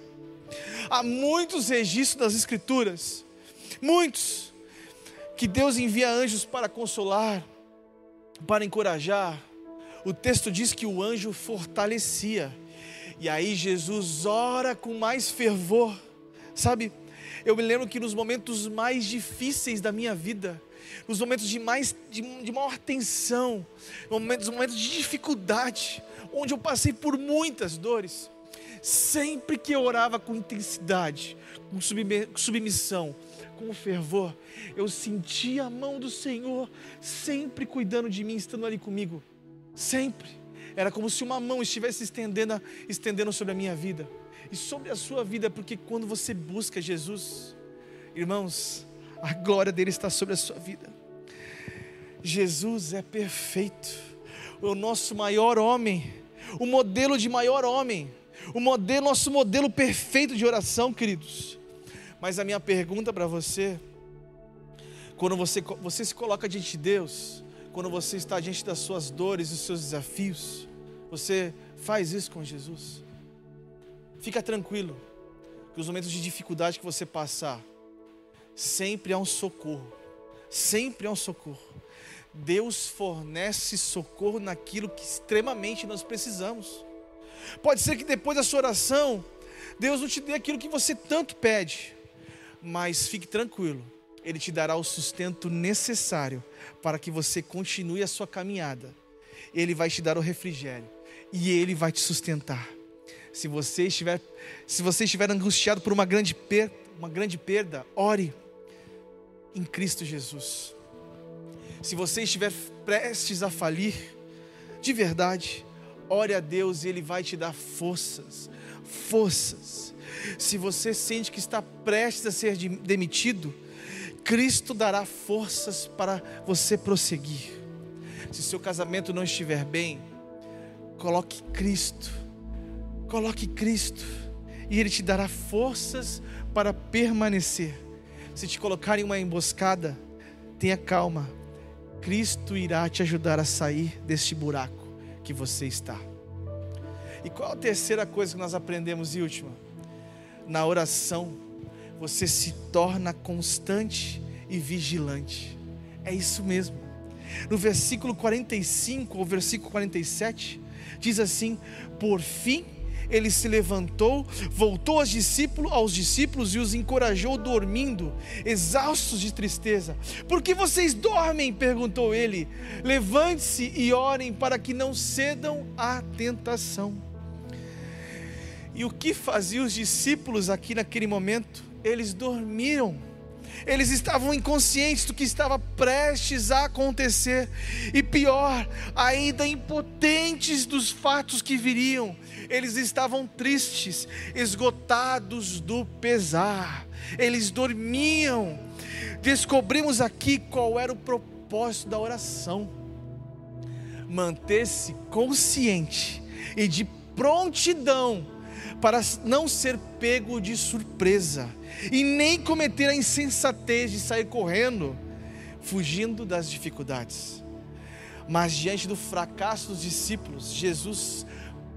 Há muitos registros das Escrituras, muitos, que Deus envia anjos para consolar, para encorajar. O texto diz que o anjo fortalecia. E aí Jesus ora com mais fervor, sabe? Eu me lembro que nos momentos mais difíceis da minha vida, nos momentos de, mais, de, de maior tensão, momentos, momentos de dificuldade, onde eu passei por muitas dores, sempre que eu orava com intensidade, com submissão, com fervor, eu sentia a mão do Senhor sempre cuidando de mim, estando ali comigo, sempre. Era como se uma mão estivesse estendendo, estendendo sobre a minha vida e sobre a sua vida, porque quando você busca Jesus, irmãos, a glória dele está sobre a sua vida. Jesus é perfeito, o nosso maior homem, o modelo de maior homem, o modelo, nosso modelo perfeito de oração, queridos. Mas a minha pergunta para você, quando você, você se coloca diante de Deus, quando você está diante das suas dores e dos seus desafios, você faz isso com Jesus. Fica tranquilo, que os momentos de dificuldade que você passar, sempre há um socorro. Sempre há um socorro. Deus fornece socorro naquilo que extremamente nós precisamos. Pode ser que depois da sua oração, Deus não te dê aquilo que você tanto pede, mas fique tranquilo, Ele te dará o sustento necessário para que você continue a sua caminhada. Ele vai te dar o refrigério e Ele vai te sustentar. Se você estiver, se você estiver angustiado por uma grande perda, uma grande perda, ore em Cristo Jesus. Se você estiver prestes a falir, de verdade, ore a Deus e Ele vai te dar forças, forças. Se você sente que está prestes a ser demitido, Cristo dará forças para você prosseguir. Se seu casamento não estiver bem, coloque Cristo, coloque Cristo, e Ele te dará forças para permanecer. Se te colocarem uma emboscada, tenha calma, Cristo irá te ajudar a sair deste buraco que você está. E qual a terceira coisa que nós aprendemos e última? Na oração, você se torna constante e vigilante. É isso mesmo. No versículo 45 ou versículo 47, diz assim: Por fim, ele se levantou, voltou aos discípulos, aos discípulos e os encorajou dormindo, exaustos de tristeza. Por que vocês dormem? perguntou ele. Levante-se e orem para que não cedam à tentação. E o que faziam os discípulos aqui naquele momento? Eles dormiram. Eles estavam inconscientes do que estava prestes a acontecer, e pior, ainda impotentes dos fatos que viriam. Eles estavam tristes, esgotados do pesar. Eles dormiam. Descobrimos aqui qual era o propósito da oração: manter-se consciente e de prontidão para não ser pego de surpresa e nem cometer a insensatez de sair correndo, fugindo das dificuldades. Mas diante do fracasso dos discípulos, Jesus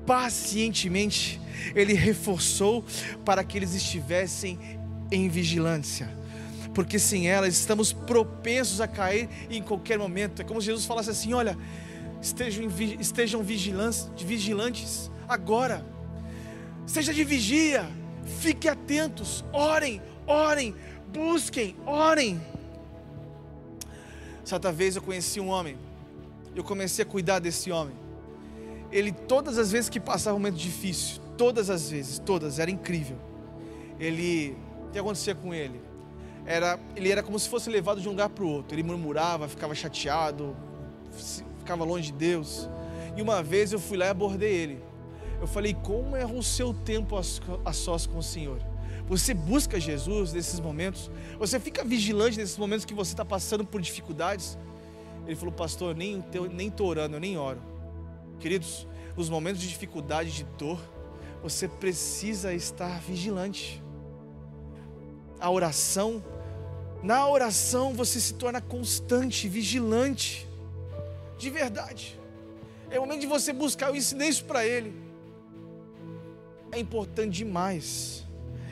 pacientemente ele reforçou para que eles estivessem em vigilância. Porque sem ela estamos propensos a cair em qualquer momento. É como se Jesus falasse assim: olha, estejam, estejam vigilantes, vigilantes agora seja de vigia, fiquem atentos, orem, orem, busquem, orem. Certa vez eu conheci um homem, eu comecei a cuidar desse homem. Ele, todas as vezes que passava um momento difícil, todas as vezes, todas, era incrível. Ele, o que acontecia com ele? Era, ele era como se fosse levado de um lugar para o outro. Ele murmurava, ficava chateado, ficava longe de Deus. E uma vez eu fui lá e abordei ele. Eu falei, como é o seu tempo a sós com o Senhor? Você busca Jesus nesses momentos? Você fica vigilante nesses momentos que você está passando por dificuldades? Ele falou, pastor, eu nem estou nem orando, eu nem oro. Queridos, nos momentos de dificuldade, de dor, você precisa estar vigilante. A oração, na oração você se torna constante, vigilante, de verdade. É o momento de você buscar, ensinei isso para ele é importante demais.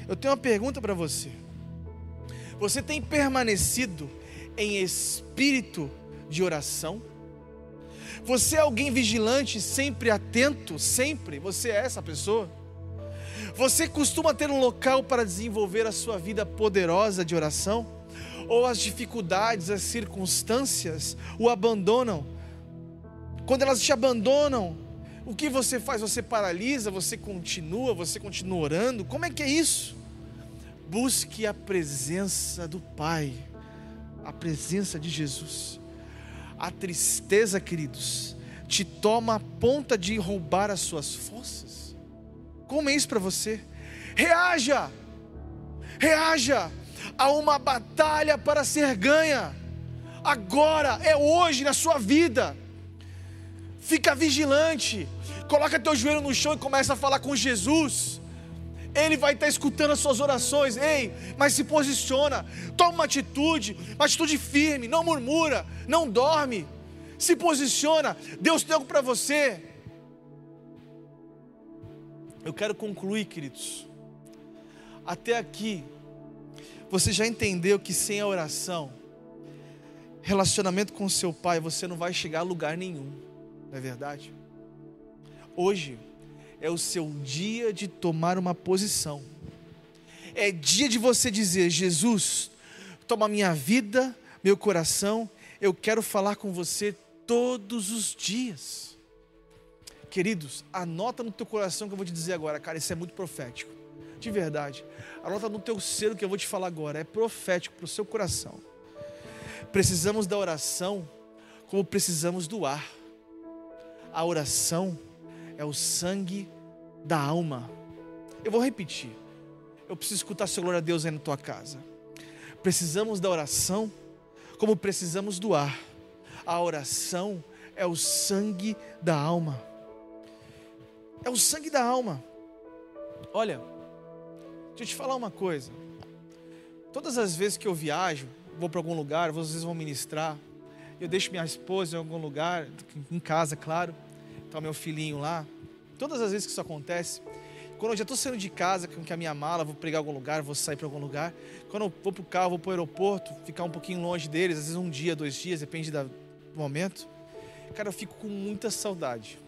Eu tenho uma pergunta para você. Você tem permanecido em espírito de oração? Você é alguém vigilante, sempre atento, sempre? Você é essa pessoa? Você costuma ter um local para desenvolver a sua vida poderosa de oração? Ou as dificuldades, as circunstâncias o abandonam? Quando elas te abandonam, o que você faz? Você paralisa, você continua, você continua orando? Como é que é isso? Busque a presença do Pai, a presença de Jesus. A tristeza, queridos, te toma a ponta de roubar as suas forças. Como é isso para você? Reaja! Reaja a uma batalha para ser ganha. Agora, é hoje na sua vida. Fica vigilante. Coloca teu joelho no chão e começa a falar com Jesus. Ele vai estar escutando as suas orações. Ei, mas se posiciona. Toma uma atitude, uma atitude firme. Não murmura, não dorme. Se posiciona. Deus tem algo para você. Eu quero concluir, queridos. Até aqui, você já entendeu que sem a oração, relacionamento com seu pai, você não vai chegar a lugar nenhum não é verdade? Hoje é o seu dia de tomar uma posição. É dia de você dizer: Jesus, toma minha vida, meu coração, eu quero falar com você todos os dias. Queridos, anota no teu coração que eu vou te dizer agora, cara, isso é muito profético. De verdade. Anota no teu ser o que eu vou te falar agora, é profético para o seu coração. Precisamos da oração como precisamos do ar. A oração é o sangue da alma. Eu vou repetir. Eu preciso escutar seu glória a Deus aí na tua casa. Precisamos da oração como precisamos do ar. A oração é o sangue da alma. É o sangue da alma. Olha, deixa eu te falar uma coisa. Todas as vezes que eu viajo, vou para algum lugar, vocês vão ministrar, eu deixo minha esposa em algum lugar, em casa, claro, está meu filhinho lá. Todas as vezes que isso acontece, quando eu já estou saindo de casa com a minha mala, vou pregar algum lugar, vou sair para algum lugar. Quando eu vou para o carro, vou para o aeroporto, ficar um pouquinho longe deles, às vezes um dia, dois dias, depende do momento. Cara, eu fico com muita saudade.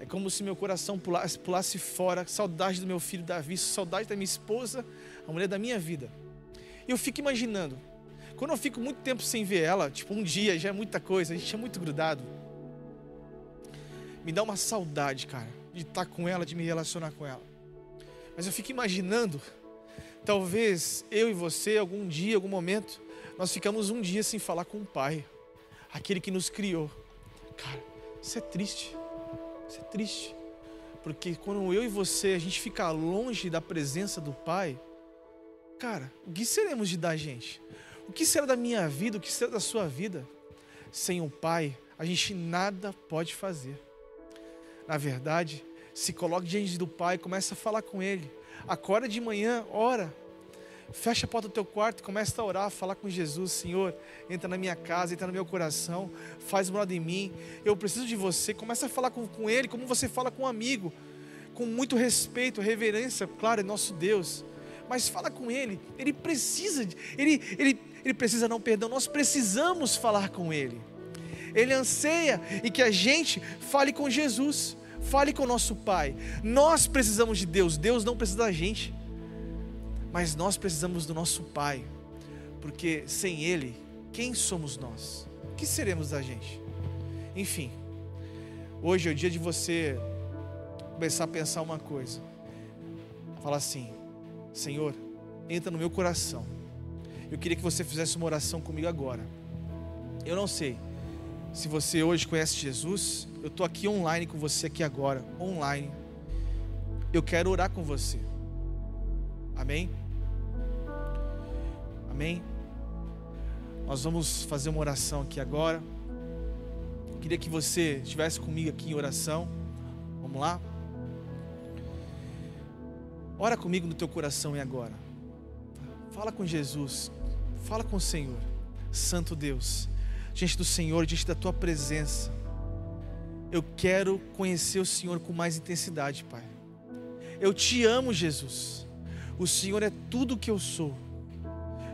É como se meu coração pulasse, pulasse fora, saudade do meu filho Davi, saudade da minha esposa, a mulher da minha vida. Eu fico imaginando, quando eu fico muito tempo sem ver ela, tipo um dia já é muita coisa, a gente é muito grudado. Me dá uma saudade, cara, de estar com ela, de me relacionar com ela. Mas eu fico imaginando, talvez eu e você, algum dia, algum momento, nós ficamos um dia sem falar com o Pai, aquele que nos criou. Cara, isso é triste. Isso é triste. Porque quando eu e você, a gente fica longe da presença do Pai, cara, o que seremos de dar gente? O que será da minha vida? O que será da sua vida? Sem o Pai, a gente nada pode fazer. Na verdade, se coloque diante do Pai, começa a falar com Ele. Acorda de manhã, ora. Fecha a porta do teu quarto começa a orar, falar com Jesus, Senhor, entra na minha casa, entra no meu coração, faz morada em mim. Eu preciso de você. Começa a falar com, com Ele como você fala com um amigo, com muito respeito, reverência, claro, é nosso Deus. Mas fala com Ele. Ele precisa, ele, ele, ele precisa não, perdão, nós precisamos falar com Ele. Ele anseia e que a gente fale com Jesus, fale com o nosso Pai. Nós precisamos de Deus, Deus não precisa da gente, mas nós precisamos do nosso Pai, porque sem Ele, quem somos nós? O que seremos da gente? Enfim, hoje é o dia de você começar a pensar uma coisa. Fala assim: Senhor, entra no meu coração. Eu queria que você fizesse uma oração comigo agora. Eu não sei se você hoje conhece Jesus, eu estou aqui online com você aqui agora, online. Eu quero orar com você. Amém? Amém? Nós vamos fazer uma oração aqui agora. Eu queria que você estivesse comigo aqui em oração. Vamos lá? Ora comigo no teu coração e agora. Fala com Jesus. Fala com o Senhor. Santo Deus diante do Senhor, diante da tua presença. Eu quero conhecer o Senhor com mais intensidade, Pai. Eu te amo, Jesus. O Senhor é tudo que eu sou.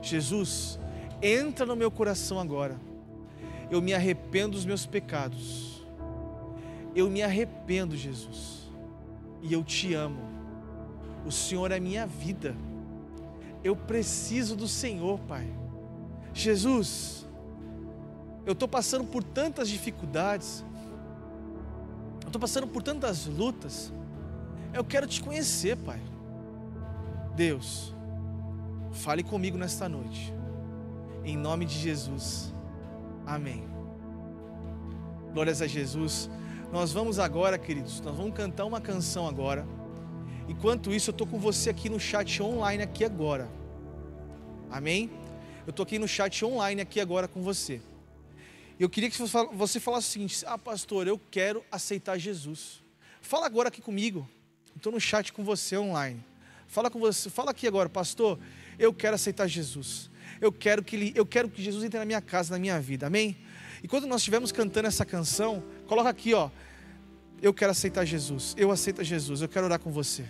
Jesus, entra no meu coração agora. Eu me arrependo dos meus pecados. Eu me arrependo, Jesus. E eu te amo. O Senhor é minha vida. Eu preciso do Senhor, Pai. Jesus, eu estou passando por tantas dificuldades, eu estou passando por tantas lutas. Eu quero te conhecer, Pai. Deus, fale comigo nesta noite, em nome de Jesus. Amém. Glórias a Jesus. Nós vamos agora, queridos, nós vamos cantar uma canção agora. Enquanto isso, eu estou com você aqui no chat online, aqui agora. Amém? Eu estou aqui no chat online, aqui agora com você. Eu queria que você falasse o seguinte: Ah, pastor, eu quero aceitar Jesus. Fala agora aqui comigo. Estou no chat com você online. Fala com você, fala aqui agora, pastor. Eu quero aceitar Jesus. Eu quero que ele, eu quero que Jesus entre na minha casa, na minha vida. Amém? E quando nós estivermos cantando essa canção, coloca aqui, ó. Eu quero aceitar Jesus. Eu aceito Jesus. Eu quero orar com você.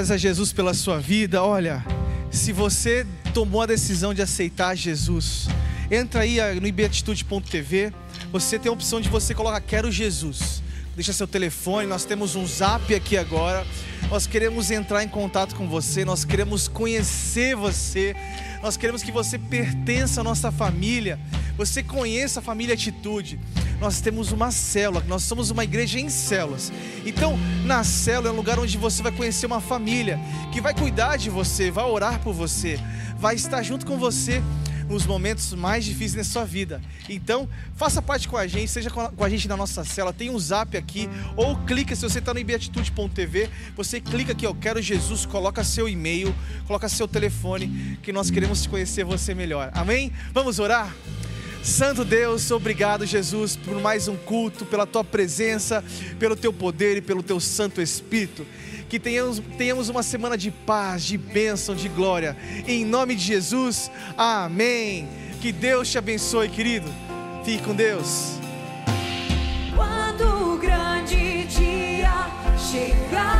A Jesus pela sua vida. Olha, se você tomou a decisão de aceitar Jesus, entra aí no ibeatitude.tv. Você tem a opção de você colocar Quero Jesus. Deixa seu telefone, nós temos um zap aqui agora. Nós queremos entrar em contato com você, nós queremos conhecer você, nós queremos que você pertença à nossa família, você conheça a família Atitude. Nós temos uma célula, nós somos uma igreja em células. Então, na célula é um lugar onde você vai conhecer uma família que vai cuidar de você, vai orar por você, vai estar junto com você nos momentos mais difíceis da sua vida. Então, faça parte com a gente, seja com a gente na nossa cela, tem um zap aqui, ou clica, se você está no ibeatitude.tv, você clica aqui, eu quero Jesus, coloca seu e-mail, coloca seu telefone, que nós queremos conhecer você melhor. Amém? Vamos orar? Santo Deus, obrigado, Jesus, por mais um culto, pela tua presença, pelo teu poder e pelo teu Santo Espírito que tenhamos, tenhamos uma semana de paz, de bênção, de glória. Em nome de Jesus, amém. Que Deus te abençoe, querido. Fique com Deus. Quando o grande dia chegar.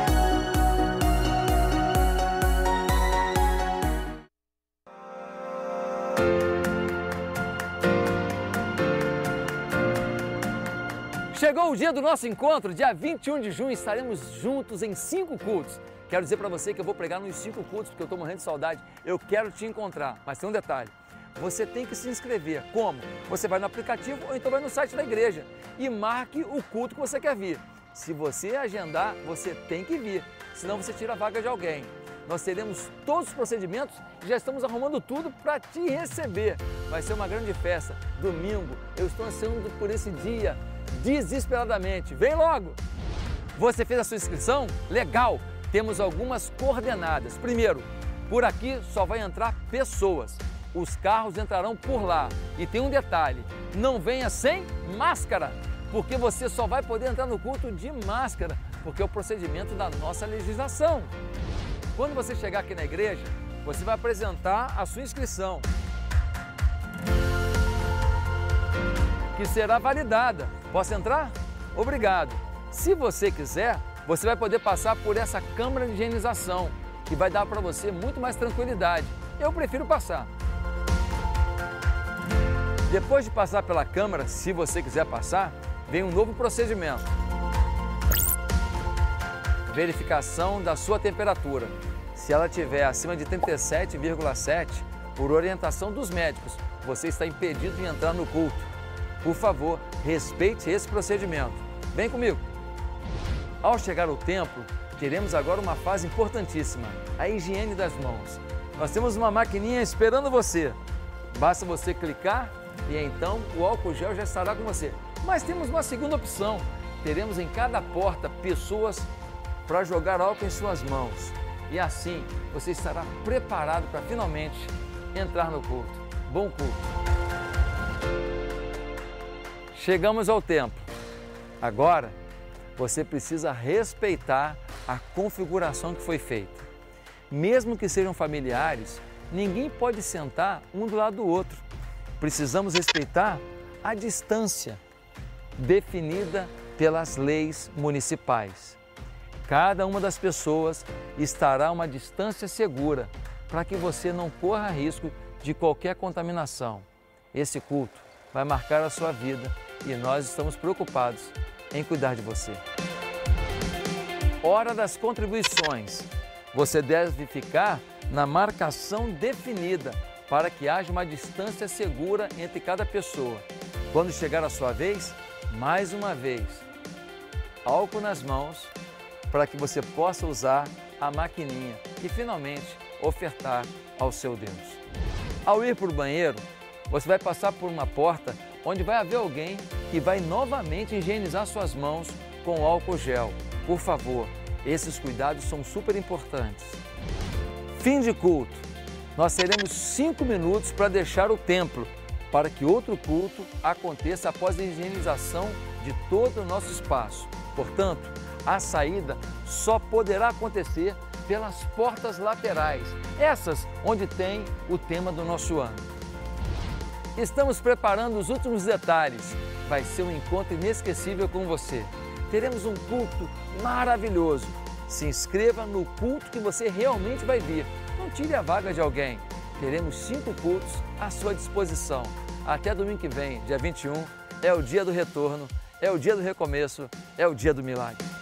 Chegou o dia do nosso encontro, dia 21 de junho, estaremos juntos em cinco cultos. Quero dizer para você que eu vou pregar nos cinco cultos porque eu estou morrendo de saudade. Eu quero te encontrar, mas tem um detalhe. Você tem que se inscrever. Como? Você vai no aplicativo ou então vai no site da igreja e marque o culto que você quer vir. Se você agendar, você tem que vir, senão você tira a vaga de alguém. Nós teremos todos os procedimentos e já estamos arrumando tudo para te receber. Vai ser uma grande festa. Domingo, eu estou ansiando por esse dia desesperadamente. Vem logo! Você fez a sua inscrição? Legal! Temos algumas coordenadas. Primeiro, por aqui só vai entrar pessoas. Os carros entrarão por lá. E tem um detalhe: não venha sem máscara, porque você só vai poder entrar no culto de máscara, porque é o procedimento da nossa legislação. Quando você chegar aqui na igreja, você vai apresentar a sua inscrição que será validada. Posso entrar? Obrigado. Se você quiser, você vai poder passar por essa câmara de higienização, que vai dar para você muito mais tranquilidade. Eu prefiro passar. Depois de passar pela câmara, se você quiser passar, vem um novo procedimento. Verificação da sua temperatura. Se ela estiver acima de 37,7, por orientação dos médicos, você está impedido de entrar no culto. Por favor, respeite esse procedimento. Vem comigo. Ao chegar ao templo, teremos agora uma fase importantíssima, a higiene das mãos. Nós temos uma maquininha esperando você. Basta você clicar e então o álcool gel já estará com você. Mas temos uma segunda opção. Teremos em cada porta pessoas para jogar álcool em suas mãos. E assim você estará preparado para finalmente entrar no culto. Bom culto. Chegamos ao templo. Agora você precisa respeitar a configuração que foi feita. Mesmo que sejam familiares, ninguém pode sentar um do lado do outro. Precisamos respeitar a distância definida pelas leis municipais. Cada uma das pessoas estará a uma distância segura para que você não corra risco de qualquer contaminação. Esse culto vai marcar a sua vida e nós estamos preocupados em cuidar de você. Hora das contribuições. Você deve ficar na marcação definida para que haja uma distância segura entre cada pessoa. Quando chegar a sua vez, mais uma vez, álcool nas mãos para que você possa usar a maquininha e finalmente ofertar ao seu Deus. Ao ir para o banheiro, você vai passar por uma porta onde vai haver alguém que vai novamente higienizar suas mãos com álcool gel. Por favor, esses cuidados são super importantes. Fim de culto. Nós teremos cinco minutos para deixar o templo, para que outro culto aconteça após a higienização de todo o nosso espaço. Portanto, a saída só poderá acontecer pelas portas laterais, essas onde tem o tema do nosso ano. Estamos preparando os últimos detalhes. Vai ser um encontro inesquecível com você. Teremos um culto maravilhoso. Se inscreva no culto que você realmente vai vir. Não tire a vaga de alguém. Teremos cinco cultos à sua disposição. Até domingo que vem, dia 21, é o dia do retorno, é o dia do recomeço, é o dia do milagre.